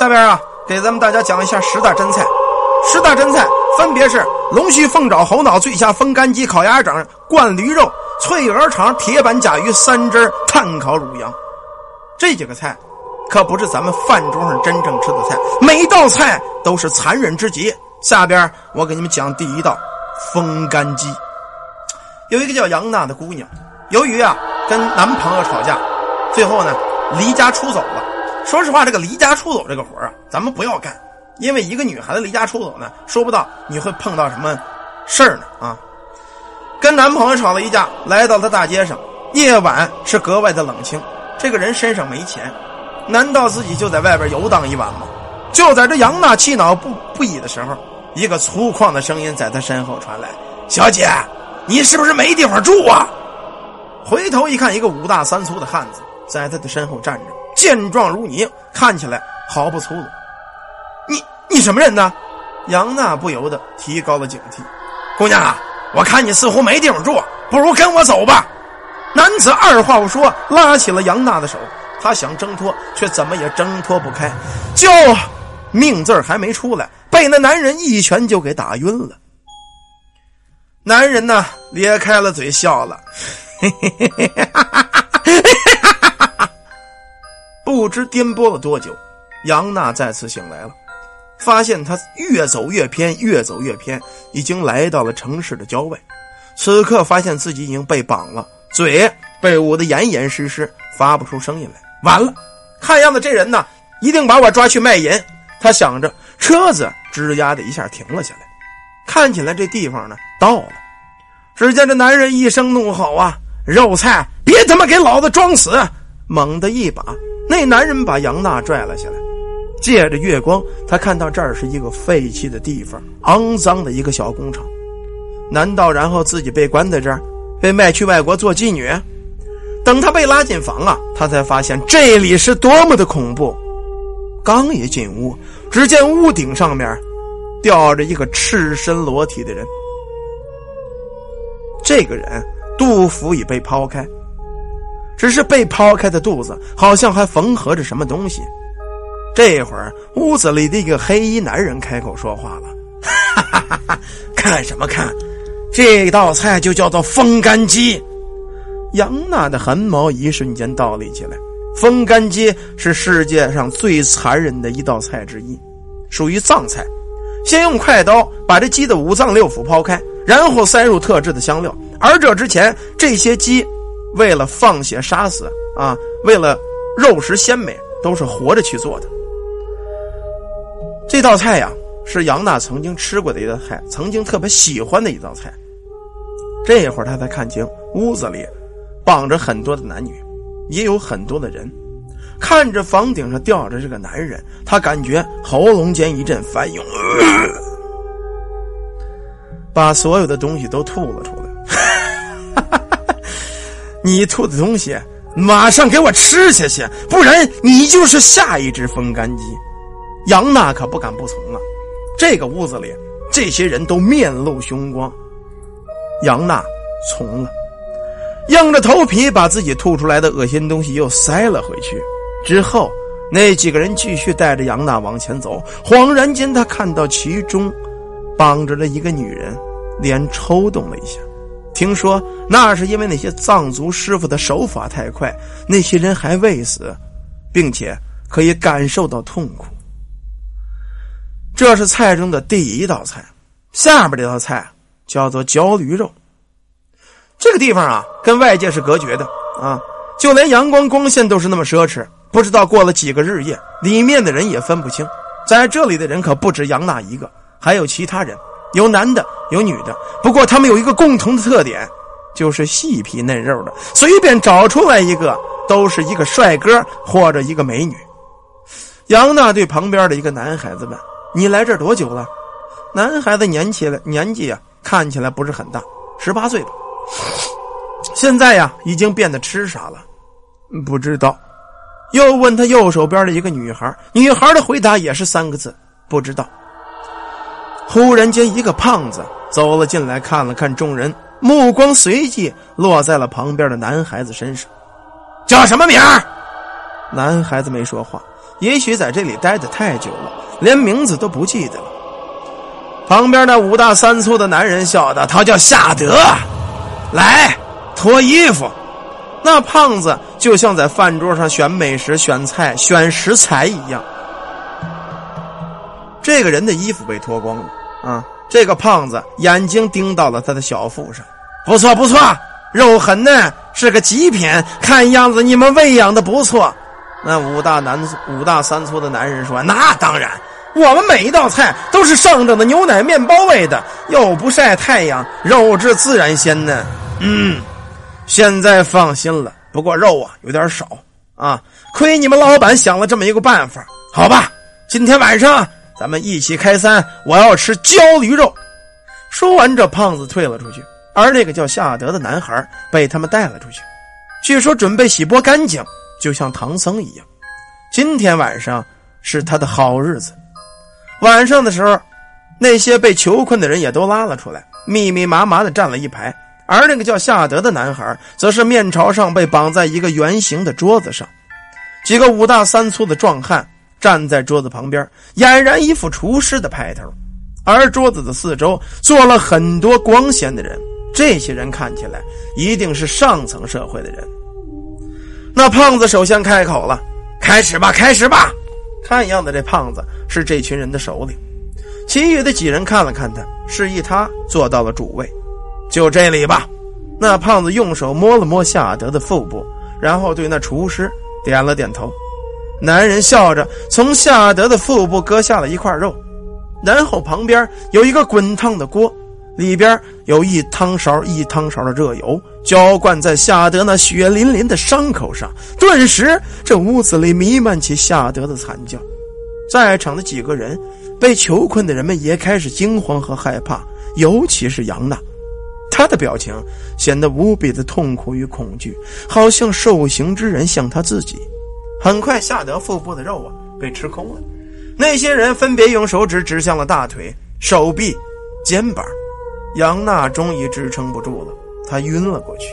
下边啊，给咱们大家讲一下十大真菜。十大真菜分别是龙须、凤爪、猴脑、醉虾、风干鸡、烤鸭掌、灌驴肉、脆鹅肠、铁板甲鱼、三汁炭烤乳羊。这几个菜，可不是咱们饭桌上真正吃的菜，每一道菜都是残忍之极。下边我给你们讲第一道风干鸡。有一个叫杨娜的姑娘，由于啊跟男朋友吵架，最后呢离家出走了。说实话，这个离家出走这个活啊，咱们不要干，因为一个女孩子离家出走呢，说不到你会碰到什么事儿呢啊。跟男朋友吵了一架，来到了大街上，夜晚是格外的冷清。这个人身上没钱，难道自己就在外边游荡一晚吗？就在这杨娜气恼不不已的时候，一个粗犷的声音在她身后传来：“小姐。”你是不是没地方住啊？回头一看，一个五大三粗的汉子在他的身后站着，健壮如泥，看起来毫不粗鲁。你你什么人呢？杨娜不由得提高了警惕。姑娘啊，我看你似乎没地方住，不如跟我走吧。男子二话不说，拉起了杨娜的手。他想挣脱，却怎么也挣脱不开。就命字还没出来，被那男人一拳就给打晕了。男人呢，咧开了嘴笑了嘿嘿嘿嘿哈哈哈，不知颠簸了多久，杨娜再次醒来了，发现她越走越偏，越走越偏，已经来到了城市的郊外。此刻发现自己已经被绑了，嘴被捂得严严实实，发不出声音来。完了，看样子这人呢，一定把我抓去卖淫。他想着，车子吱呀的一下停了下来。看起来这地方呢到了，只见这男人一声怒吼啊，肉菜别他妈给老子装死！猛地一把，那男人把杨娜拽了下来。借着月光，他看到这儿是一个废弃的地方，肮脏的一个小工厂。难道然后自己被关在这儿，被卖去外国做妓女？等他被拉进房啊，他才发现这里是多么的恐怖。刚一进屋，只见屋顶上面。吊着一个赤身裸体的人，这个人肚腹已被抛开，只是被剖开的肚子好像还缝合着什么东西。这会儿，屋子里的一个黑衣男人开口说话了：“哈哈哈哈看什么看？这道菜就叫做风干鸡。”杨娜的汗毛一瞬间倒立起来。风干鸡是世界上最残忍的一道菜之一，属于藏菜。先用快刀把这鸡的五脏六腑剖开，然后塞入特制的香料。而这之前，这些鸡为了放血杀死啊，为了肉食鲜美，都是活着去做的。这道菜呀，是杨娜曾经吃过的一道菜，曾经特别喜欢的一道菜。这会儿他才看清屋子里绑着很多的男女，也有很多的人。看着房顶上吊着这个男人，他感觉喉咙间一阵翻涌，把所有的东西都吐了出来。你吐的东西，马上给我吃下去，不然你就是下一只风干鸡。杨娜可不敢不从啊！这个屋子里，这些人都面露凶光。杨娜从了，硬着头皮把自己吐出来的恶心东西又塞了回去。之后，那几个人继续带着杨娜往前走。恍然间，他看到其中绑着的一个女人，脸抽动了一下。听说那是因为那些藏族师傅的手法太快，那些人还未死，并且可以感受到痛苦。这是菜中的第一道菜，下边这道菜叫做焦驴肉。这个地方啊，跟外界是隔绝的啊，就连阳光光线都是那么奢侈。不知道过了几个日夜，里面的人也分不清。在这里的人可不止杨娜一个，还有其他人，有男的，有女的。不过他们有一个共同的特点，就是细皮嫩肉的。随便找出来一个，都是一个帅哥或者一个美女。杨娜对旁边的一个男孩子问：“你来这儿多久了？”男孩子年纪了，年纪啊，看起来不是很大，十八岁吧。现在呀，已经变得痴傻了，不知道。又问他右手边的一个女孩，女孩的回答也是三个字：不知道。忽然间，一个胖子走了进来，看了看众人，目光随即落在了旁边的男孩子身上。叫什么名儿？男孩子没说话，也许在这里待的太久了，连名字都不记得了。旁边那五大三粗的男人笑道：“他叫夏德，来脱衣服。”那胖子就像在饭桌上选美食、选菜、选食材一样。这个人的衣服被脱光了啊！这个胖子眼睛盯到了他的小腹上，不错不错，肉很嫩，是个极品。看样子你们喂养的不错。那五大男五大三粗的男人说：“那当然，我们每一道菜都是上等的牛奶面包味的，又不晒太阳，肉质自然鲜嫩。”嗯。现在放心了，不过肉啊有点少啊，亏你们老板想了这么一个办法，好吧？今天晚上咱们一起开餐，我要吃焦驴肉。说完，这胖子退了出去，而那个叫夏德的男孩被他们带了出去，据说准备洗剥干净，就像唐僧一样。今天晚上是他的好日子。晚上的时候，那些被囚困的人也都拉了出来，密密麻麻的站了一排。而那个叫夏德的男孩，则是面朝上被绑在一个圆形的桌子上，几个五大三粗的壮汉站在桌子旁边，俨然一副厨师的派头。而桌子的四周坐了很多光鲜的人，这些人看起来一定是上层社会的人。那胖子首先开口了：“开始吧，开始吧！”看样子这胖子是这群人的首领，其余的几人看了看他，示意他坐到了主位。就这里吧，那胖子用手摸了摸夏德的腹部，然后对那厨师点了点头。男人笑着从夏德的腹部割下了一块肉，然后旁边有一个滚烫的锅，里边有一汤勺一汤勺的热油浇灌在夏德那血淋淋的伤口上。顿时，这屋子里弥漫起夏德的惨叫。在场的几个人，被囚困的人们也开始惊慌和害怕，尤其是杨娜。他的表情显得无比的痛苦与恐惧，好像受刑之人像他自己。很快，夏德腹部的肉啊被吃空了。那些人分别用手指指向了大腿、手臂、肩膀。杨娜终于支撑不住了，她晕了过去。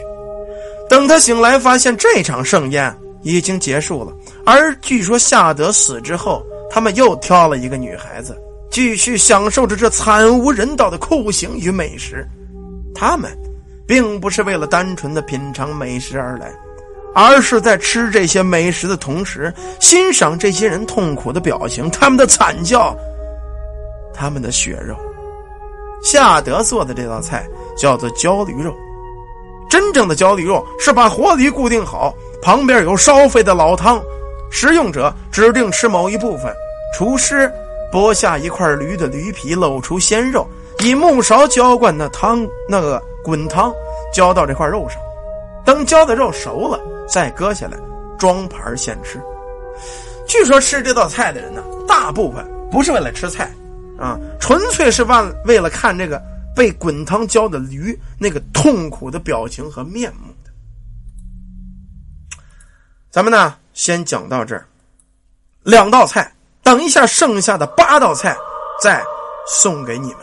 等他醒来，发现这场盛宴已经结束了。而据说夏德死之后，他们又挑了一个女孩子，继续享受着这惨无人道的酷刑与美食。他们，并不是为了单纯的品尝美食而来，而是在吃这些美食的同时，欣赏这些人痛苦的表情，他们的惨叫，他们的血肉。夏德做的这道菜叫做焦驴肉，真正的焦驴肉是把活驴固定好，旁边有烧沸的老汤，食用者指定吃某一部分，厨师剥下一块驴的驴皮，露出鲜肉。以木勺浇灌那汤，那个滚汤浇到这块肉上，等浇的肉熟了，再割下来装盘现吃。据说吃这道菜的人呢，大部分不是为了吃菜，啊，纯粹是为为了看这个被滚汤浇的驴那个痛苦的表情和面目的。咱们呢，先讲到这儿，两道菜，等一下剩下的八道菜再送给你们。